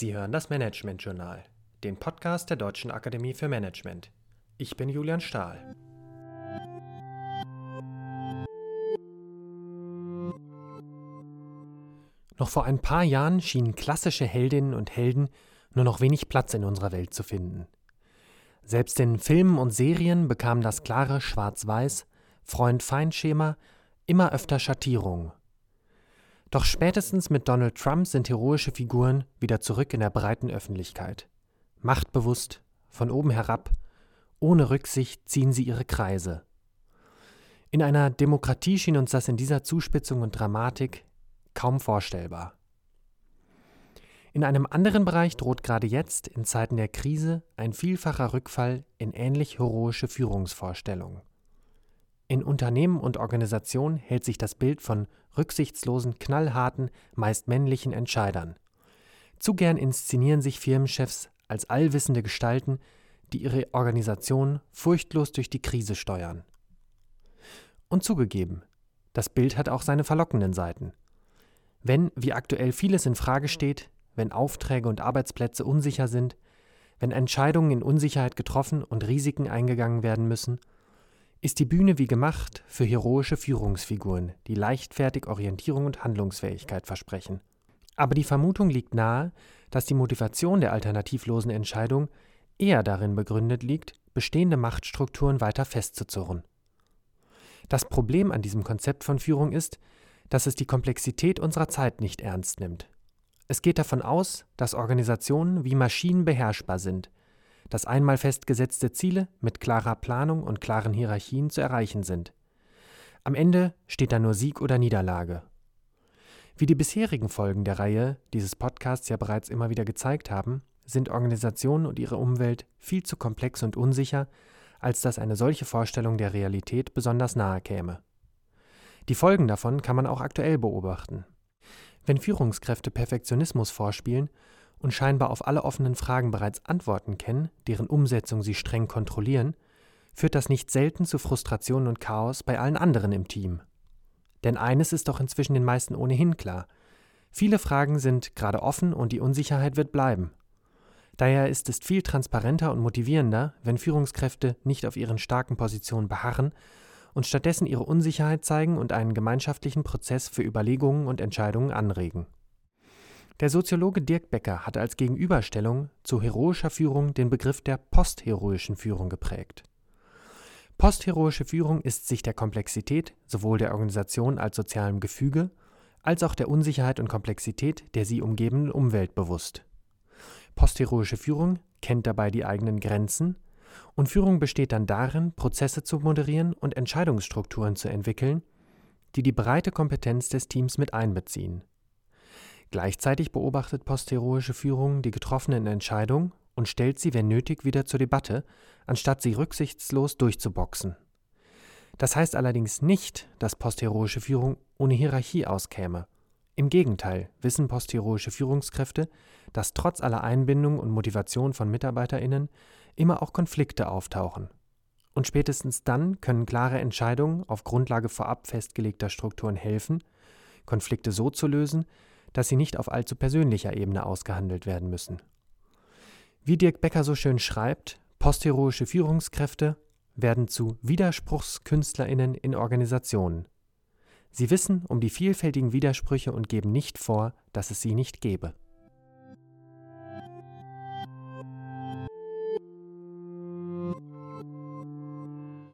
Sie hören das Management Journal, den Podcast der Deutschen Akademie für Management. Ich bin Julian Stahl. Noch vor ein paar Jahren schienen klassische Heldinnen und Helden nur noch wenig Platz in unserer Welt zu finden. Selbst in Filmen und Serien bekam das klare Schwarz-Weiß, Freund-Feind-Schema immer öfter Schattierungen. Doch spätestens mit Donald Trump sind heroische Figuren wieder zurück in der breiten Öffentlichkeit. Machtbewusst, von oben herab, ohne Rücksicht ziehen sie ihre Kreise. In einer Demokratie schien uns das in dieser Zuspitzung und Dramatik kaum vorstellbar. In einem anderen Bereich droht gerade jetzt, in Zeiten der Krise, ein vielfacher Rückfall in ähnlich heroische Führungsvorstellungen. In Unternehmen und Organisationen hält sich das Bild von rücksichtslosen, knallharten, meist männlichen Entscheidern. Zu gern inszenieren sich Firmenchefs als allwissende Gestalten, die ihre Organisation furchtlos durch die Krise steuern. Und zugegeben, das Bild hat auch seine verlockenden Seiten. Wenn, wie aktuell vieles in Frage steht, wenn Aufträge und Arbeitsplätze unsicher sind, wenn Entscheidungen in Unsicherheit getroffen und Risiken eingegangen werden müssen, ist die Bühne wie gemacht für heroische Führungsfiguren, die leichtfertig Orientierung und Handlungsfähigkeit versprechen. Aber die Vermutung liegt nahe, dass die Motivation der alternativlosen Entscheidung eher darin begründet liegt, bestehende Machtstrukturen weiter festzuzurren. Das Problem an diesem Konzept von Führung ist, dass es die Komplexität unserer Zeit nicht ernst nimmt. Es geht davon aus, dass Organisationen wie Maschinen beherrschbar sind, dass einmal festgesetzte Ziele mit klarer Planung und klaren Hierarchien zu erreichen sind. Am Ende steht da nur Sieg oder Niederlage. Wie die bisherigen Folgen der Reihe dieses Podcasts ja bereits immer wieder gezeigt haben, sind Organisationen und ihre Umwelt viel zu komplex und unsicher, als dass eine solche Vorstellung der Realität besonders nahe käme. Die Folgen davon kann man auch aktuell beobachten. Wenn Führungskräfte Perfektionismus vorspielen und scheinbar auf alle offenen Fragen bereits Antworten kennen, deren Umsetzung sie streng kontrollieren, führt das nicht selten zu Frustration und Chaos bei allen anderen im Team. Denn eines ist doch inzwischen den meisten ohnehin klar. Viele Fragen sind gerade offen und die Unsicherheit wird bleiben. Daher ist es viel transparenter und motivierender, wenn Führungskräfte nicht auf ihren starken Positionen beharren und stattdessen ihre Unsicherheit zeigen und einen gemeinschaftlichen Prozess für Überlegungen und Entscheidungen anregen. Der Soziologe Dirk Becker hat als Gegenüberstellung zu heroischer Führung den Begriff der postheroischen Führung geprägt. Postheroische Führung ist sich der Komplexität sowohl der Organisation als sozialem Gefüge als auch der Unsicherheit und Komplexität der sie umgebenden Umwelt bewusst. Postheroische Führung kennt dabei die eigenen Grenzen und Führung besteht dann darin, Prozesse zu moderieren und Entscheidungsstrukturen zu entwickeln, die die breite Kompetenz des Teams mit einbeziehen. Gleichzeitig beobachtet postheroische Führung die getroffenen Entscheidungen und stellt sie, wenn nötig, wieder zur Debatte, anstatt sie rücksichtslos durchzuboxen. Das heißt allerdings nicht, dass postheroische Führung ohne Hierarchie auskäme. Im Gegenteil wissen postheroische Führungskräfte, dass trotz aller Einbindung und Motivation von MitarbeiterInnen immer auch Konflikte auftauchen. Und spätestens dann können klare Entscheidungen auf Grundlage vorab festgelegter Strukturen helfen, Konflikte so zu lösen, dass sie nicht auf allzu persönlicher Ebene ausgehandelt werden müssen. Wie Dirk Becker so schön schreibt, postheroische Führungskräfte werden zu Widerspruchskünstlerinnen in Organisationen. Sie wissen um die vielfältigen Widersprüche und geben nicht vor, dass es sie nicht gebe.